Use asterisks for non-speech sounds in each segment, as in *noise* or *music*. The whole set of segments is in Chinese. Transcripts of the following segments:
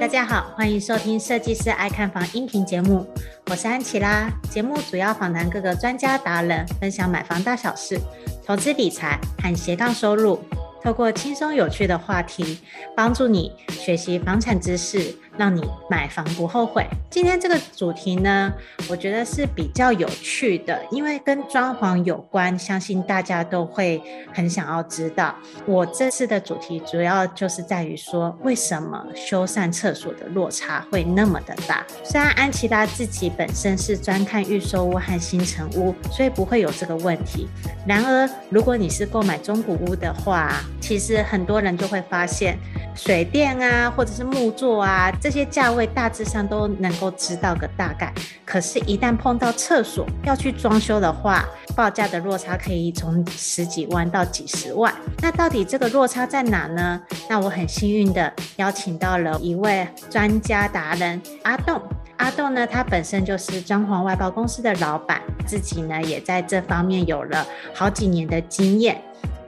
大家好，欢迎收听设计师爱看房音频节目，我是安琪拉。节目主要访谈各个专家达人，分享买房大小事、投资理财和斜杠收入。透过轻松有趣的话题，帮助你学习房产知识，让你买房不后悔。今天这个主题呢，我觉得是比较有趣的，因为跟装潢有关，相信大家都会很想要知道。我这次的主题主要就是在于说，为什么修缮厕所的落差会那么的大？虽然安琪拉自己本身是专看预售屋和新成屋，所以不会有这个问题。然而，如果你是购买中古屋的话，其实很多人就会发现，水电啊，或者是木作啊，这些价位大致上都能够知道个大概。可是，一旦碰到厕所要去装修的话，报价的落差可以从十几万到几十万。那到底这个落差在哪呢？那我很幸运的邀请到了一位专家达人阿栋。阿栋呢，他本身就是装潢外包公司的老板，自己呢也在这方面有了好几年的经验。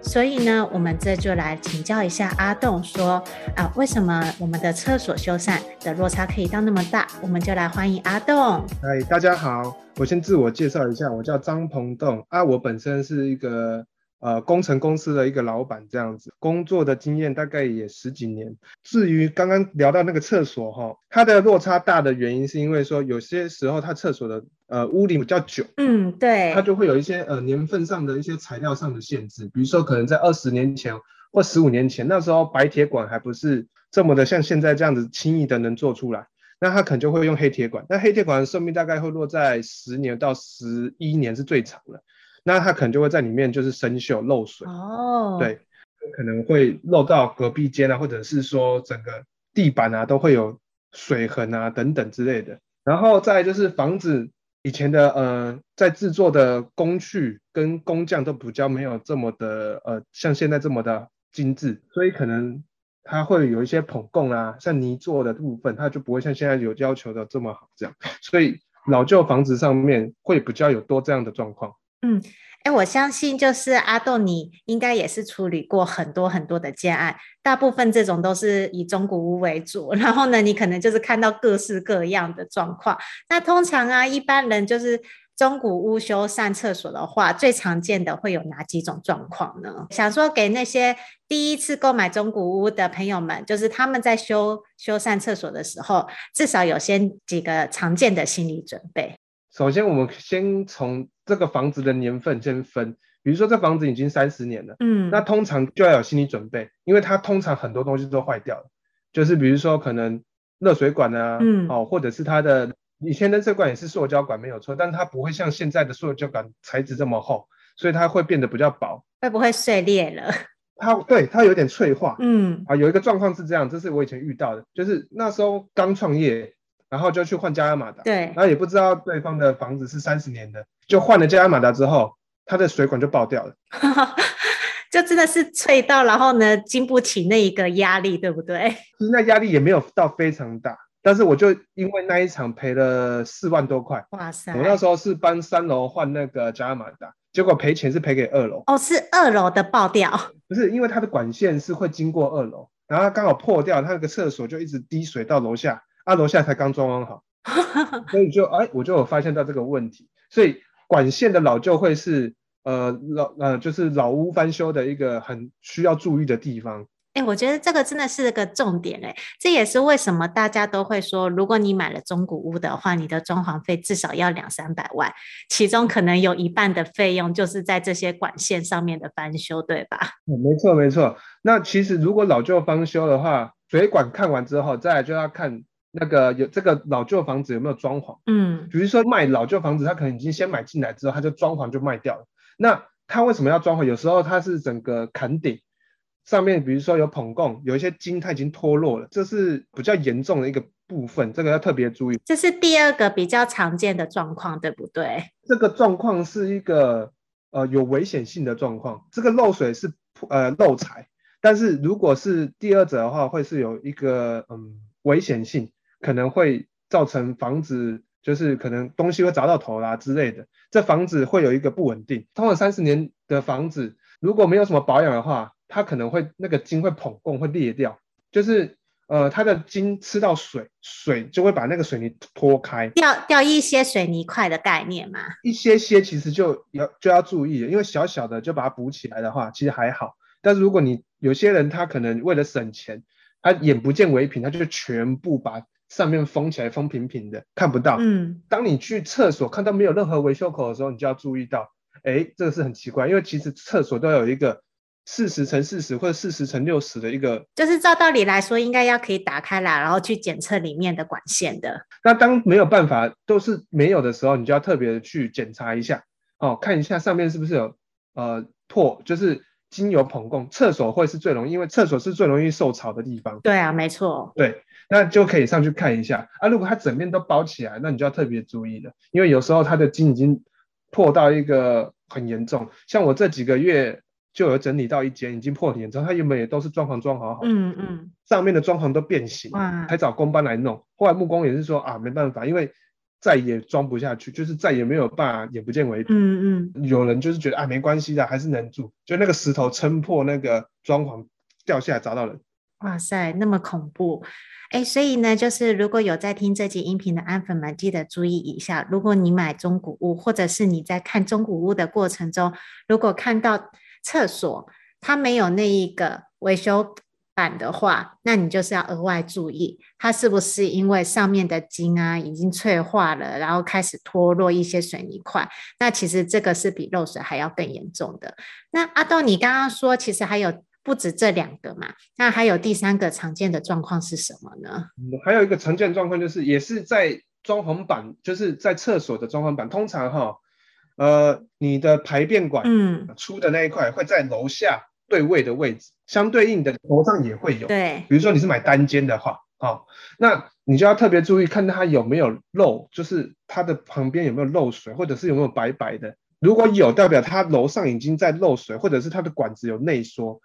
所以呢，我们这就来请教一下阿栋，说啊，为什么我们的厕所修缮的落差可以到那么大？我们就来欢迎阿栋。嗨，大家好，我先自我介绍一下，我叫张鹏栋啊，我本身是一个。呃，工程公司的一个老板这样子，工作的经验大概也十几年。至于刚刚聊到那个厕所哈，它的落差大的原因是因为说，有些时候它厕所的呃屋龄比较久，嗯，对，它就会有一些呃年份上的一些材料上的限制，比如说可能在二十年前或十五年前，那时候白铁管还不是这么的像现在这样子轻易的能做出来，那它可能就会用黑铁管，那黑铁管的寿命大概会落在十年到十一年是最长的。那它可能就会在里面就是生锈漏水哦，oh. 对，可能会漏到隔壁间啊，或者是说整个地板啊都会有水痕啊等等之类的。然后再就是房子以前的呃在制作的工序跟工匠都比较没有这么的呃像现在这么的精致，所以可能它会有一些捧供啊，像泥做的部分它就不会像现在有要求的这么好这样，所以老旧房子上面会比较有多这样的状况。嗯，哎，我相信就是阿栋，你应该也是处理过很多很多的建案，大部分这种都是以中古屋为主，然后呢，你可能就是看到各式各样的状况。那通常啊，一般人就是中古屋修缮厕所的话，最常见的会有哪几种状况呢？想说给那些第一次购买中古屋的朋友们，就是他们在修修缮厕所的时候，至少有先几个常见的心理准备。首先，我们先从这个房子的年份先分，比如说这房子已经三十年了，嗯，那通常就要有心理准备，因为它通常很多东西都坏掉了，就是比如说可能热水管啊，嗯，哦，或者是它的以前的热水管也是塑胶管没有错，但是它不会像现在的塑胶管材质这么厚，所以它会变得比较薄，会不会碎裂了？它对它有点脆化，嗯，啊，有一个状况是这样，这是我以前遇到的，就是那时候刚创业。然后就去换加压马达，对，然后也不知道对方的房子是三十年的，就换了加压马达之后，它的水管就爆掉了，*laughs* 就真的是脆到，然后呢，经不起那一个压力，对不对？其实那压力也没有到非常大，但是我就因为那一场赔了四万多块，哇塞！我那时候是搬三楼换那个加压马达，结果赔钱是赔给二楼，哦，是二楼的爆掉，不是，因为它的管线是会经过二楼，然后它刚好破掉，它那个厕所就一直滴水到楼下。啊，楼下才刚装潢好，所以就哎，我就有发现到这个问题，所以管线的老旧会是呃老呃就是老屋翻修的一个很需要注意的地方。哎，我觉得这个真的是个重点哎，这也是为什么大家都会说，如果你买了中古屋的话，你的装潢费至少要两三百万，其中可能有一半的费用就是在这些管线上面的翻修，对吧？嗯，没错没错。那其实如果老旧翻修的话，水管看完之后，再来就要看。那个有这个老旧房子有没有装潢？嗯，比如说卖老旧房子，他可能已经先买进来之后，他就装潢就卖掉了。那他为什么要装潢？有时候他是整个砍顶上面，比如说有捧供，有一些筋它已经脱落了，这是比较严重的一个部分，这个要特别注意。这是第二个比较常见的状况，对不对？这个状况是一个呃有危险性的状况。这个漏水是呃漏财，但是如果是第二者的话，会是有一个嗯危险性。可能会造成房子就是可能东西会砸到头啦之类的，这房子会有一个不稳定。通常三十年的房子如果没有什么保养的话，它可能会那个筋会膨共会裂掉，就是呃它的筋吃到水，水就会把那个水泥拖开，掉掉一些水泥块的概念嘛。一些些其实就要就要注意，因为小小的就把它补起来的话，其实还好。但是如果你有些人他可能为了省钱，他眼不见为凭，他就全部把上面封起来，封平平的，看不到。嗯，当你去厕所看到没有任何维修口的时候，你就要注意到，哎，这个是很奇怪，因为其实厕所都有一个四十乘四十或者四十乘六十的一个，就是照道理来说应该要可以打开来，然后去检测里面的管线的。那当没有办法都是没有的时候，你就要特别的去检查一下，哦，看一下上面是不是有呃破，就是。经由膨供，厕所会是最容易，因为厕所是最容易受潮的地方。对啊，没错。对，那就可以上去看一下啊。如果它整面都包起来，那你就要特别注意了，因为有时候它的筋已经破到一个很严重。像我这几个月就有整理到一间已经破很严重，它原本也都是装潢装好好，嗯嗯，上面的装潢都变形，哇，还找工班来弄。后来木工也是说啊，没办法，因为。再也装不下去，就是再也没有办法眼不见为凭。嗯嗯，有人就是觉得啊，没关系的，还是能住。就那个石头撑破那个装潢掉下来砸到人。哇塞，那么恐怖！哎，所以呢，就是如果有在听这集音频的安粉们，记得注意一下，如果你买中古屋，或者是你在看中古屋的过程中，如果看到厕所它没有那一个维修板的话，那你就是要额外注意，它是不是因为上面的筋啊已经脆化了，然后开始脱落一些水泥块。那其实这个是比漏水还要更严重的。那阿豆，你刚刚说其实还有不止这两个嘛？那还有第三个常见的状况是什么呢？还有一个常见状况就是，也是在装潢板，就是在厕所的装潢板，通常哈，呃，你的排便管嗯出的那一块会在楼下。对位的位置，相对应的楼上也会有。对，比如说你是买单间的话，哦，那你就要特别注意，看它有没有漏，就是它的旁边有没有漏水，或者是有没有白白的。如果有，代表它楼上已经在漏水，或者是它的管子有内缩。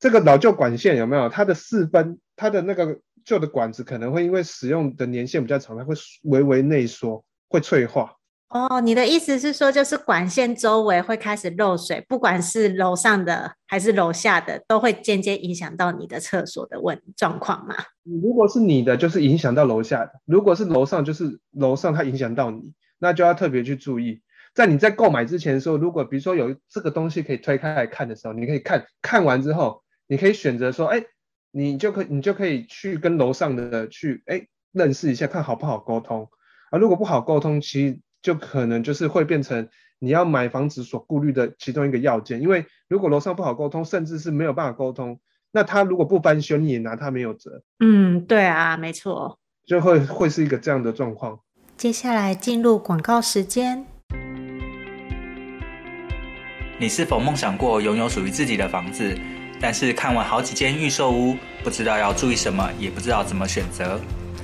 这个老旧管线有没有？它的四分，它的那个旧的管子可能会因为使用的年限比较长，它会微微内缩，会脆化。哦，你的意思是说，就是管线周围会开始漏水，不管是楼上的还是楼下的，都会间接影响到你的厕所的问状况吗？如果是你的，就是影响到楼下的；如果是楼上，就是楼上它影响到你，那就要特别去注意。在你在购买之前说，如果比如说有这个东西可以推开来看的时候，你可以看看完之后，你可以选择说，哎，你就可以你就可以去跟楼上的去哎认识一下，看好不好沟通啊。如果不好沟通，其实。就可能就是会变成你要买房子所顾虑的其中一个要件，因为如果楼上不好沟通，甚至是没有办法沟通，那他如果不翻修，你也拿他没有辙。嗯，对啊，没错，就会会是一个这样的状况。接下来进入广告时间。你是否梦想过拥有属于自己的房子，但是看完好几间预售屋，不知道要注意什么，也不知道怎么选择？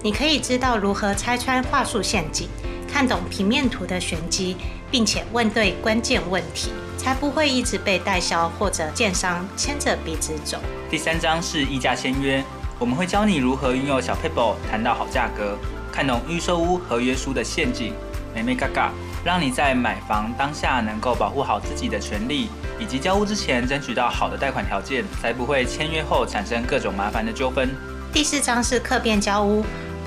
你可以知道如何拆穿话术陷阱，看懂平面图的玄机，并且问对关键问题。才不会一直被代销或者建商牵着鼻子走。第三章是议价签约，我们会教你如何运用小 paper 谈到好价格，看懂预售屋合约书的陷阱，眉眉嘎嘎，让你在买房当下能够保护好自己的权利，以及交屋之前争取到好的贷款条件，才不会签约后产生各种麻烦的纠纷。第四章是客变交屋，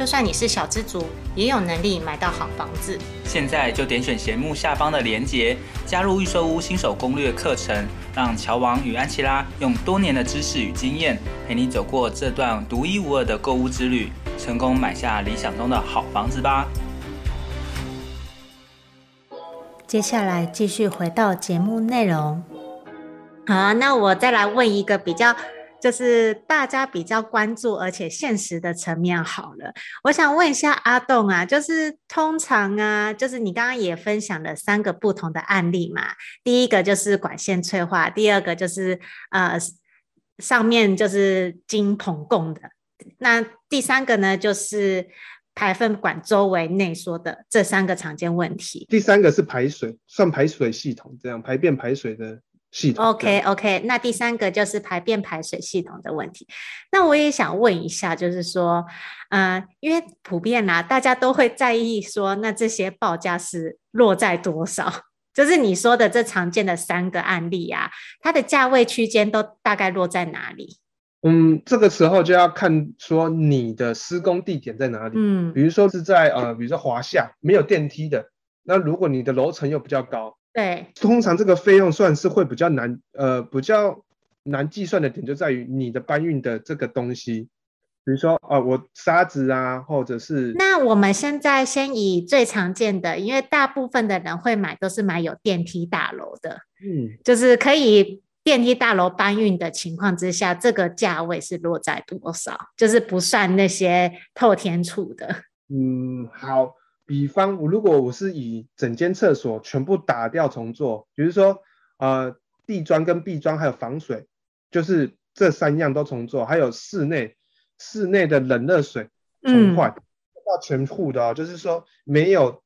就算你是小资族，也有能力买到好房子。现在就点选节目下方的链接，加入预售屋新手攻略课程，让乔王与安琪拉用多年的知识与经验，陪你走过这段独一无二的购物之旅，成功买下理想中的好房子吧。接下来继续回到节目内容。好，那我再来问一个比较。就是大家比较关注而且现实的层面好了，我想问一下阿栋啊，就是通常啊，就是你刚刚也分享了三个不同的案例嘛，第一个就是管线脆化，第二个就是呃上面就是金膨共的，那第三个呢就是排粪管周围内缩的这三个常见问题。第三个是排水，算排水系统这样排便排水的。系统 OK OK，那第三个就是排便排水系统的问题。那我也想问一下，就是说，呃，因为普遍啊，大家都会在意说，那这些报价是落在多少？*laughs* 就是你说的这常见的三个案例啊，它的价位区间都大概落在哪里？嗯，这个时候就要看说你的施工地点在哪里。嗯，比如说是在呃，比如说华夏没有电梯的，那如果你的楼层又比较高。对，通常这个费用算是会比较难，呃，比较难计算的点就在于你的搬运的这个东西，比如说啊、呃，我沙子啊，或者是……那我们现在先以最常见的，因为大部分的人会买都是买有电梯大楼的，嗯，就是可以电梯大楼搬运的情况之下，这个价位是落在多少？就是不算那些透天厝的。嗯，好。比方，如果我是以整间厕所全部打掉重做，比如说，呃，地砖跟壁砖还有防水，就是这三样都重做，还有室内室内的冷热水重换，要、嗯、全户的哦，就是说没有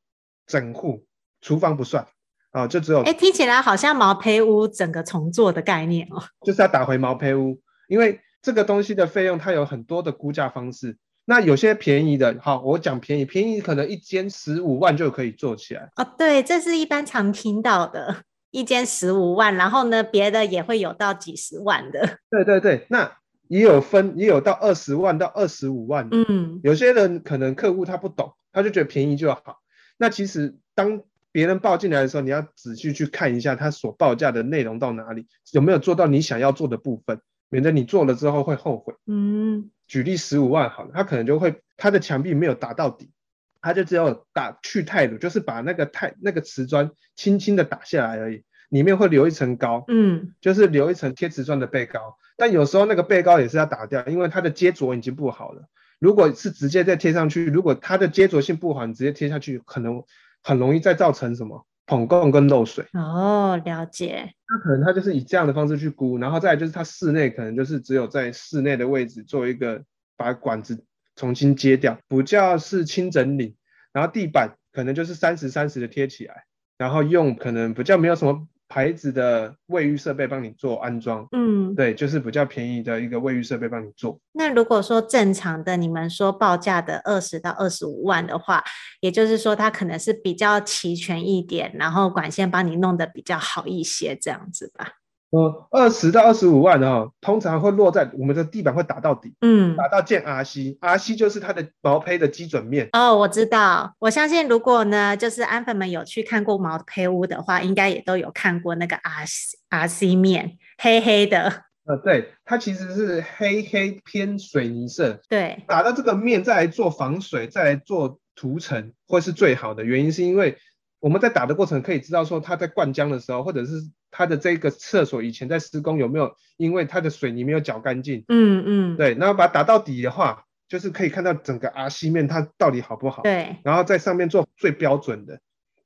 整户，厨房不算啊、哦，就只有。哎，听起来好像毛坯屋整个重做的概念哦，就是要打回毛坯屋，因为这个东西的费用它有很多的估价方式。那有些便宜的，好，我讲便宜，便宜可能一间十五万就可以做起来。哦，对，这是一般常听到的，一间十五万，然后呢，别的也会有到几十万的。对对对，那也有分，也有到二十万到二十五万。嗯，有些人可能客户他不懂，他就觉得便宜就好。那其实当别人报进来的时候，你要仔细去看一下他所报价的内容到哪里，有没有做到你想要做的部分，免得你做了之后会后悔。嗯。举例十五万好了，他可能就会他的墙壁没有打到底，他就只有打去钛乳，就是把那个钛那个瓷砖轻轻的打下来而已，里面会留一层膏，嗯，就是留一层贴瓷砖的背膏。但有时候那个背膏也是要打掉，因为它的接着已经不好了。如果是直接再贴上去，如果它的接着性不好，你直接贴下去，可能很容易再造成什么膨共跟漏水。哦，了解。那可能他就是以这样的方式去估，然后再来就是他室内可能就是只有在室内的位置做一个把管子重新接掉，补教是清整理，然后地板可能就是三十三十的贴起来，然后用可能比较没有什么。牌子的卫浴设备帮你做安装，嗯，对，就是比较便宜的一个卫浴设备帮你做。那如果说正常的，你们说报价的二十到二十五万的话，也就是说它可能是比较齐全一点，然后管线帮你弄得比较好一些，这样子吧。呃，二十到二十五万的哈，通常会落在我们的地板会打到底，嗯，打到见 RC，RC 就是它的毛坯的基准面。哦，我知道，我相信如果呢，就是安粉们有去看过毛坯屋的话，应该也都有看过那个 RC RC 面，黑黑的。呃，对，它其实是黑黑偏水泥色，对，打到这个面再来做防水，再来做涂层，会是最好的。原因是因为。我们在打的过程可以知道说他在灌浆的时候，或者是他的这个厕所以前在施工有没有因为它的水泥没有搅干净，嗯嗯，对，然后把它打到底的话，就是可以看到整个 RC 面它到底好不好，对，然后在上面做最标准的。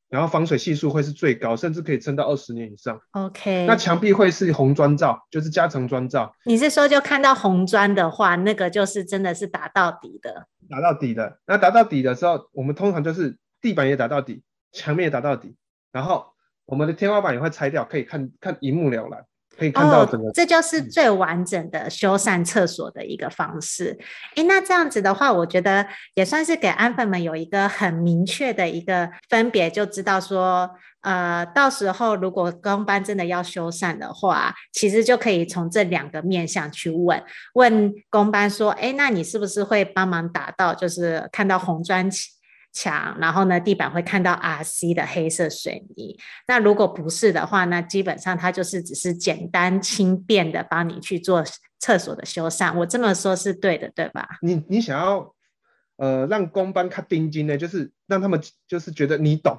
然后防水系数会是最高，甚至可以撑到二十年以上。OK，那墙壁会是红砖造，就是加层砖造。你是说就看到红砖的话，那个就是真的是打到底的，打到底的。那打到底的时候，我们通常就是地板也打到底，墙面打到底，然后我们的天花板也会拆掉，可以看看一目了然。可以看到整个、哦，这就是最完整的修缮厕所的一个方式。诶，那这样子的话，我觉得也算是给安粉们有一个很明确的一个分别，就知道说，呃，到时候如果公班真的要修缮的话，其实就可以从这两个面向去问问公班说，诶，那你是不是会帮忙打到，就是看到红砖墙，然后呢，地板会看到 RC 的黑色水泥。那如果不是的话，那基本上它就是只是简单轻便的帮你去做厕所的修缮。我这么说是对的，对吧？你你想要呃让工班看定金呢，就是让他们就是觉得你懂，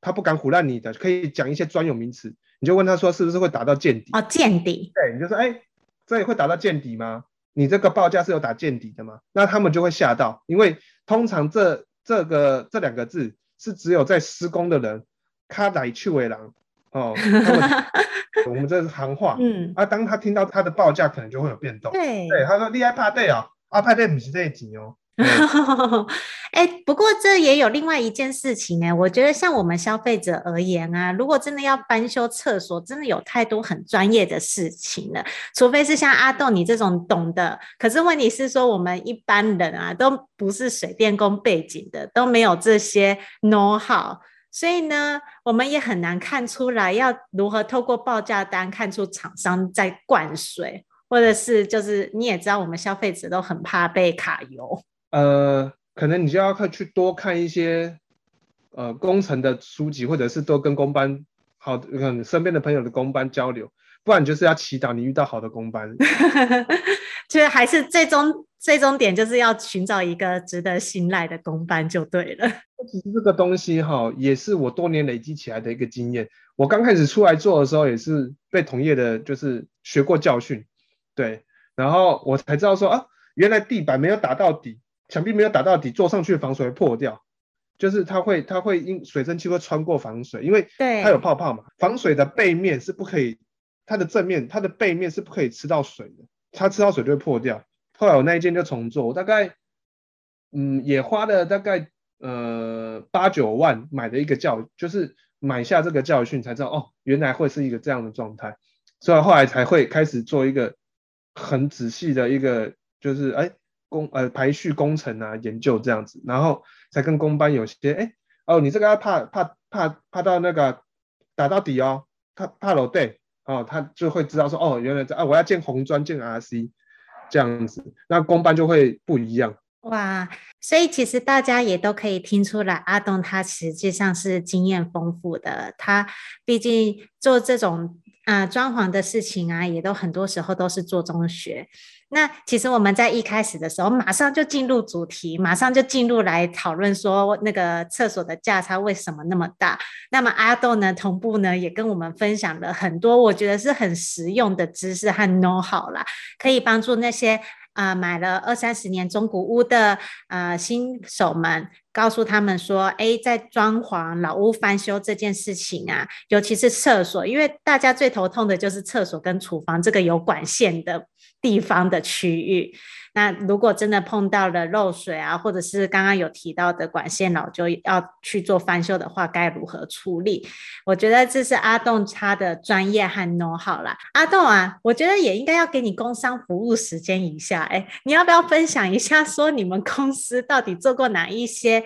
他不敢唬烂你的，可以讲一些专有名词，你就问他说是不是会打到见底？哦，见底。对，你就说哎，这里会打到见底吗？你这个报价是有打见底的吗？那他们就会吓到，因为通常这。这个这两个字是只有在施工的人，*laughs* 他来去为狼哦。我们这是行话，嗯，啊，当他听到他的报价，可能就会有变动。对，对，他说厉害怕对哦，啊，怕对不是这一集哦。*laughs* 哎、欸，不过这也有另外一件事情哎、我觉得像我们消费者而言啊，如果真的要翻修厕所，真的有太多很专业的事情了，除非是像阿栋你这种懂的。可是问题是说，我们一般人啊，都不是水电工背景的，都没有这些 know how，所以呢，我们也很难看出来要如何透过报价单看出厂商在灌水，或者是就是你也知道，我们消费者都很怕被卡油。呃，可能你就要去多看一些呃工程的书籍，或者是多跟工班好，可能身边的朋友的工班交流，不然就是要祈祷你遇到好的工班。其 *laughs* 实还是最终最终点就是要寻找一个值得信赖的工班就对了。*laughs* 其实这个东西哈，也是我多年累积起来的一个经验。我刚开始出来做的时候，也是被同业的，就是学过教训，对，然后我才知道说啊，原来地板没有打到底。墙壁没有打到底，坐上去的防水会破掉，就是它会它会因水蒸气会穿过防水，因为它有泡泡嘛。防水的背面是不可以，它的正面它的背面是不可以吃到水的，它吃到水就会破掉。后来我那一件就重做，我大概嗯也花了大概呃八九万买的一个教，就是买下这个教训才知道哦，原来会是一个这样的状态，所以后来才会开始做一个很仔细的一个就是哎。工呃排序工程啊研究这样子，然后才跟工班有些哎哦你这个要怕怕怕怕到那个打到底哦，怕怕楼对哦，他就会知道说哦原来这啊我要建红砖建 RC 这样子，那工班就会不一样。哇，所以其实大家也都可以听出来，阿东他实际上是经验丰富的，他毕竟做这种啊装潢的事情啊，也都很多时候都是做中学。那其实我们在一开始的时候，马上就进入主题，马上就进入来讨论说那个厕所的价差为什么那么大。那么阿豆呢，同步呢也跟我们分享了很多我觉得是很实用的知识和 know how 啦，可以帮助那些啊、买了二三十年中古屋的啊、呃、新手们，告诉他们说，哎，在装潢老屋翻修这件事情啊，尤其是厕所，因为大家最头痛的就是厕所跟厨房这个有管线的。地方的区域，那如果真的碰到了漏水啊，或者是刚刚有提到的管线老旧要去做翻修的话，该如何处理？我觉得这是阿栋他的专业和 know 好啦。阿栋啊，我觉得也应该要给你工商服务时间一下，哎，你要不要分享一下，说你们公司到底做过哪一些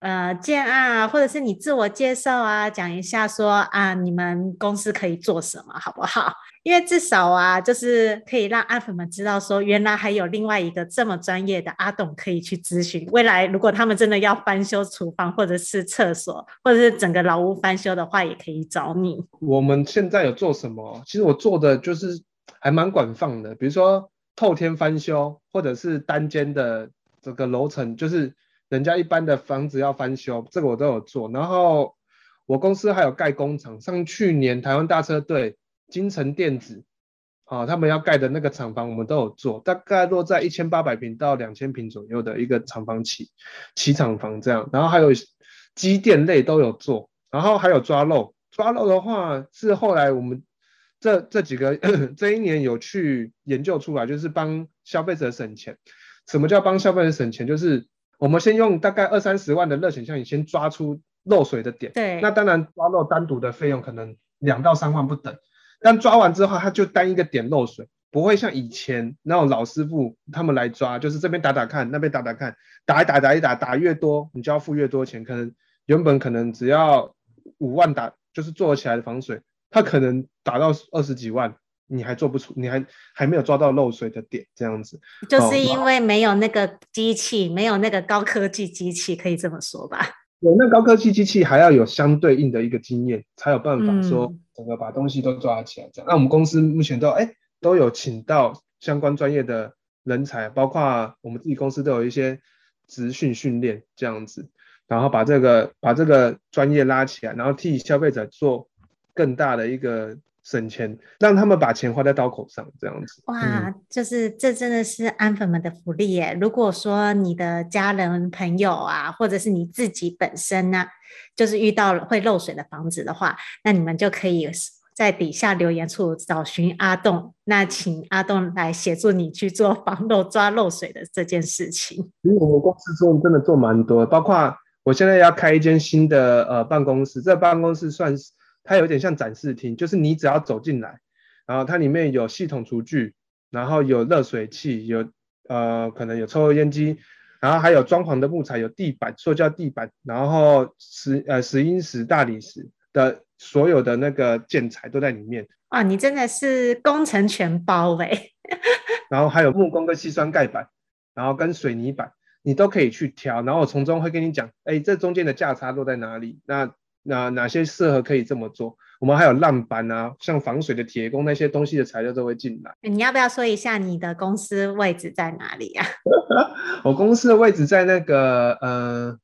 呃建案啊，或者是你自我介绍啊，讲一下说啊，你们公司可以做什么，好不好？*laughs* 因为至少啊，就是可以让阿粉们知道说，原来还有另外一个这么专业的阿董可以去咨询。未来如果他们真的要翻修厨房，或者是厕所，或者是整个老屋翻修的话，也可以找你。我们现在有做什么？其实我做的就是还蛮广泛的，比如说透天翻修，或者是单间的这个楼层，就是人家一般的房子要翻修，这个我都有做。然后我公司还有盖工厂，像去年台湾大车队、金城电子，啊，他们要盖的那个厂房，我们都有做，大概落在一千八百平到两千平左右的一个厂房起起厂房这样，然后还有机电类都有做，然后还有抓漏，抓漏的话是后来我们这这几个这一年有去研究出来，就是帮消费者省钱。什么叫帮消费者省钱？就是我们先用大概二三十万的热显像仪先抓出漏水的点，对，那当然抓漏单独的费用可能两到三万不等。但抓完之后，它就单一个点漏水，不会像以前那种老师傅他们来抓，就是这边打打看，那边打打看，打一打打一打，打越多你就要付越多钱。可能原本可能只要五万打，就是做起来的防水，它可能打到二十几万，你还做不出，你还还没有抓到漏水的点，这样子。就是因为没有那个机器，没有那个高科技机器，可以这么说吧？有那高科技机器，还要有相对应的一个经验，才有办法说。嗯整个把东西都抓起来，这样。那我们公司目前都哎都有请到相关专业的人才，包括我们自己公司都有一些职训训练这样子，然后把这个把这个专业拉起来，然后替消费者做更大的一个省钱，让他们把钱花在刀口上这样子。哇，就是这真的是安粉们的福利耶！如果说你的家人朋友啊，或者是你自己本身呢、啊？就是遇到了会漏水的房子的话，那你们就可以在底下留言处找寻阿栋，那请阿栋来协助你去做防漏抓漏水的这件事情。因为我们公司做真的做蛮多，包括我现在要开一间新的呃办公室，这办公室算是它有点像展示厅，就是你只要走进来，然后它里面有系统厨具，然后有热水器，有呃可能有抽油烟机。然后还有装潢的木材，有地板、塑胶地板，然后石呃石英石、大理石的所有的那个建材都在里面。啊，你真的是工程全包哎！*laughs* 然后还有木工跟矽酸盖板，然后跟水泥板，你都可以去挑。然后我从中会跟你讲，哎，这中间的价差落在哪里？那那哪些适合可以这么做？我们还有浪板啊，像防水的铁工那些东西的材料都会进来。你要不要说一下你的公司位置在哪里呀？*laughs* 我公司的位置在那个呃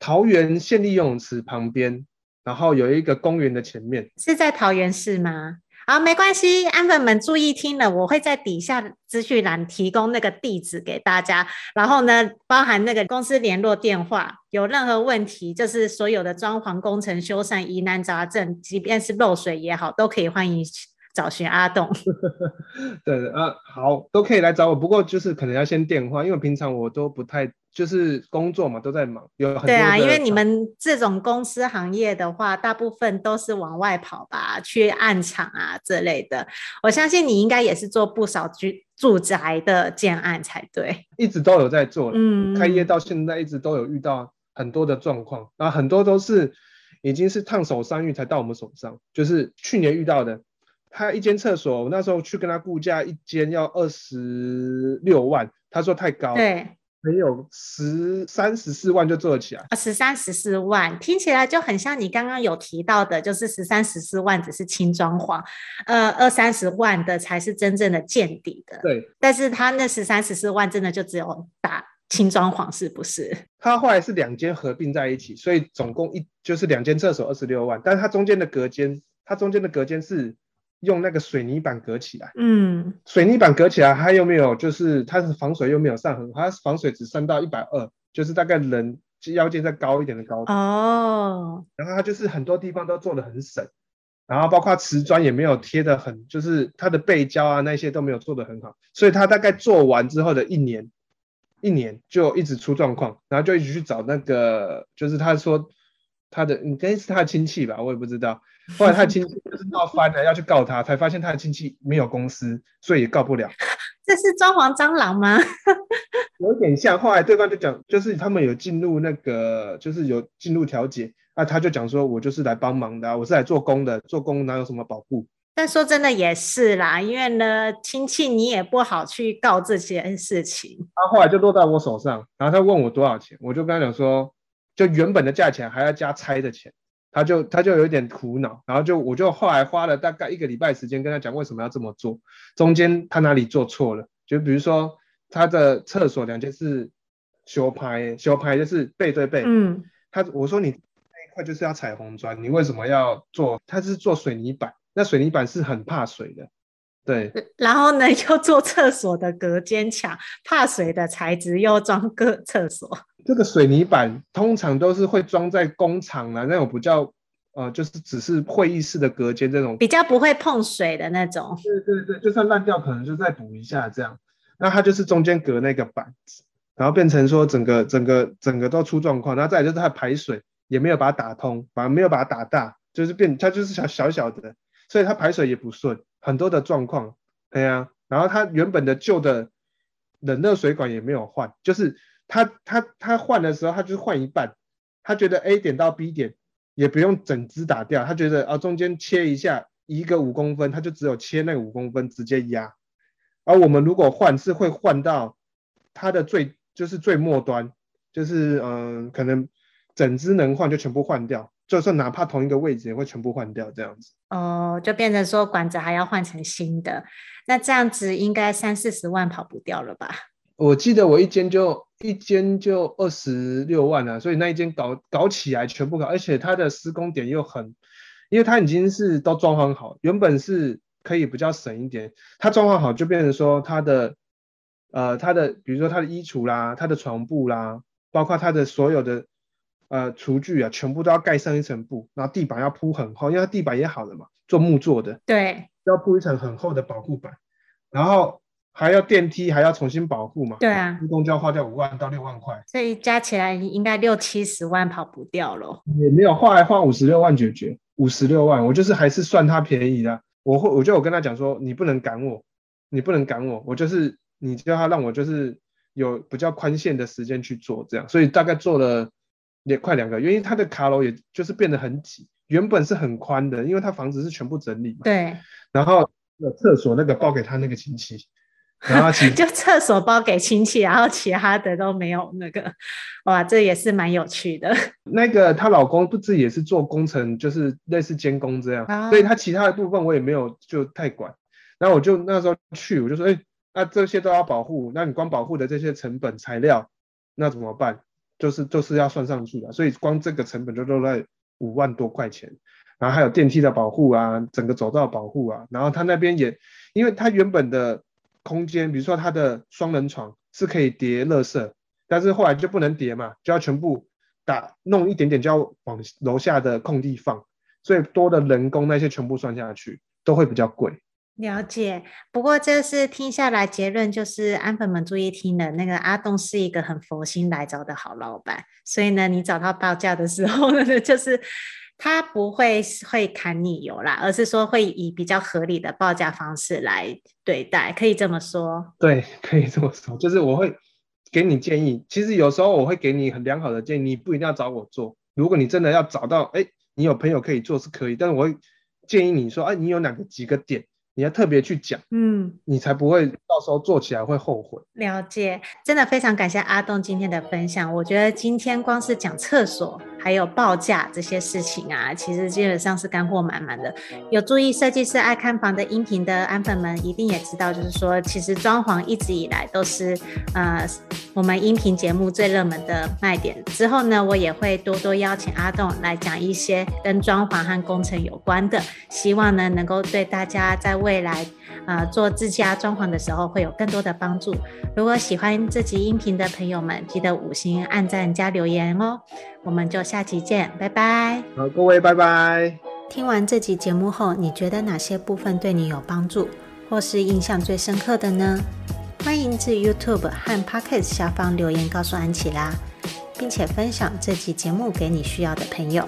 桃园县立游泳池旁边，然后有一个公园的前面。是在桃园市吗？好，没关系，安粉们注意听了，我会在底下资讯栏提供那个地址给大家，然后呢，包含那个公司联络电话，有任何问题，就是所有的装潢工程、修缮疑难杂症，即便是漏水也好，都可以欢迎找寻阿栋。*laughs* 对啊，好，都可以来找我，不过就是可能要先电话，因为平常我都不太。就是工作嘛，都在忙，有很多。对啊，因为你们这种公司行业的话，大部分都是往外跑吧，去案场啊之类的。我相信你应该也是做不少居住宅的建案才对。一直都有在做，嗯，开业到现在一直都有遇到很多的状况，然后很多都是已经是烫手山芋才到我们手上。就是去年遇到的，他一间厕所，我那时候去跟他估价，一间要二十六万，他说太高。对。没有十三十四万就做得起来啊！十三十四万听起来就很像你刚刚有提到的，就是十三十四万只是轻装潢，呃，二三十万的才是真正的见底的。对，但是他那十三十四万真的就只有打轻装潢，是不是？他后来是两间合并在一起，所以总共一就是两间厕所二十六万，但是它中间的隔间，它中间的隔间是。用那个水泥板隔起来，嗯，水泥板隔起来，它又没有，就是它是防水又没有上横，它防水只升到一百二，就是大概人腰间再高一点的高度。哦，然后它就是很多地方都做的很省，然后包括瓷砖也没有贴的很，就是它的背胶啊那些都没有做的很好，所以它大概做完之后的一年，一年就一直出状况，然后就一直去找那个，就是他说他的应该是他的亲戚吧，我也不知道。后来他亲戚 *laughs* 就是闹翻了，要去告他，才发现他的亲戚没有公司，所以也告不了。*laughs* 这是装潢蟑螂吗？*laughs* 有点像。后来对方就讲，就是他们有进入那个，就是有进入调解，那他就讲说，我就是来帮忙的，我是来做工的，做工哪有什么保护？但说真的也是啦，因为呢，亲戚你也不好去告这些事情。他后来就落在我手上，然后他问我多少钱，我就跟他讲说，就原本的价钱还要加拆的钱。他就他就有点苦恼，然后就我就后来花了大概一个礼拜时间跟他讲为什么要这么做，中间他哪里做错了，就比如说他的厕所两间是修拍修拍就是背对背，嗯，他我说你那一块就是要彩虹砖，你为什么要做？他是做水泥板，那水泥板是很怕水的，对。然后呢，又做厕所的隔间墙，怕水的材质又装个厕所。这个水泥板通常都是会装在工厂啊，那种不叫呃，就是只是会议室的隔间这种，比较不会碰水的那种。对对对，就算烂掉，可能就再补一下这样。那它就是中间隔那个板子，然后变成说整个整个整个都出状况。那再来就是它排水也没有把它打通，反而没有把它打大，就是变它就是小小小的，所以它排水也不顺，很多的状况。对呀，然后它原本的旧的冷热水管也没有换，就是他他他换的时候，他就换一半，他觉得 A 点到 B 点也不用整只打掉，他觉得啊中间切一下一个五公分，他就只有切那五公分直接压。而我们如果换是会换到它的最就是最末端，就是嗯、可能整只能换就全部换掉，就算哪怕同一个位置也会全部换掉这样子。哦，就变成说管子还要换成新的，那这样子应该三四十万跑不掉了吧？我记得我一间就一间就二十六万啊，所以那一间搞搞起来全部搞，而且它的施工点又很，因为它已经是都装潢好，原本是。可以比较省一点，它装潢好就变成说它的，呃，它的比如说它的衣橱啦，它的床布啦，包括它的所有的呃厨具啊，全部都要盖上一层布，然后地板要铺很厚，因为它地板也好了嘛，做木做的，对，要铺一层很厚的保护板，然后还要电梯还要重新保护嘛，对啊，施工就要花掉五万到六万块，所以加起来应该六七十万跑不掉咯。也没有，后来花五十六万解决，五十六万，我就是还是算他便宜的。我会，我就我跟他讲说，你不能赶我，你不能赶我，我就是你叫他让我就是有比较宽限的时间去做这样，所以大概做了也快两个月，因为他的卡楼也就是变得很挤，原本是很宽的，因为他房子是全部整理嘛，对，然后厕所那个包给他那个亲戚。然后就厕所包给亲戚，然后其他的都没有那个，哇，这也是蛮有趣的。那个她老公不是也是做工程，就是类似监工这样，啊、所以他其他的部分我也没有就太管。然后我就那时候去，我就说，哎，那这些都要保护，那你光保护的这些成本材料，那怎么办？就是就是要算上去的，所以光这个成本就都在五万多块钱。然后还有电梯的保护啊，整个走道保护啊，然后他那边也，因为他原本的。空间，比如说他的双人床是可以叠垃圾，但是后来就不能叠嘛，就要全部打弄一点点，就要往楼下的空地放，所以多的人工那些全部算下去都会比较贵。了解，不过这是听下来结论就是安粉们注意听了，那个阿栋是一个很佛心来找的好老板，所以呢，你找他报价的时候呢，*laughs* 就是。他不会会砍你油啦，而是说会以比较合理的报价方式来对待，可以这么说。对，*laughs* 可以这么说，就是我会给你建议。其实有时候我会给你很良好的建议，你不一定要找我做。如果你真的要找到，哎，你有朋友可以做是可以，但是我会建议你说，哎，你有哪个几个点。你要特别去讲，嗯，你才不会到时候做起来会后悔。了解，真的非常感谢阿栋今天的分享。我觉得今天光是讲厕所还有报价这些事情啊，其实基本上是干货满满的。有注意设计师爱看房的音频的安粉们，一定也知道，就是说，其实装潢一直以来都是呃我们音频节目最热门的卖点。之后呢，我也会多多邀请阿栋来讲一些跟装潢和工程有关的，希望呢能够对大家在未来，呃，做自家装潢的时候会有更多的帮助。如果喜欢这集音频的朋友们，记得五星按赞加留言哦。我们就下期见，拜拜。好，各位拜拜。听完这集节目后，你觉得哪些部分对你有帮助，或是印象最深刻的呢？欢迎至 YouTube 和 Podcast 下方留言告诉安琪拉，并且分享这集节目给你需要的朋友。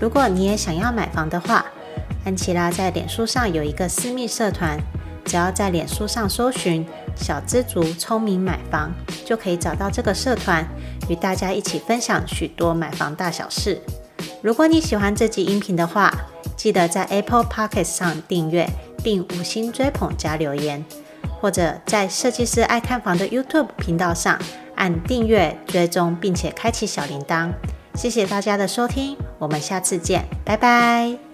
如果你也想要买房的话，安琪拉在脸书上有一个私密社团，只要在脸书上搜寻“小知足聪明买房”，就可以找到这个社团，与大家一起分享许多买房大小事。如果你喜欢这集音频的话，记得在 Apple Podcast 上订阅并五星追捧加留言，或者在设计师爱看房的 YouTube 频道上按订阅追踪，并且开启小铃铛。谢谢大家的收听，我们下次见，拜拜。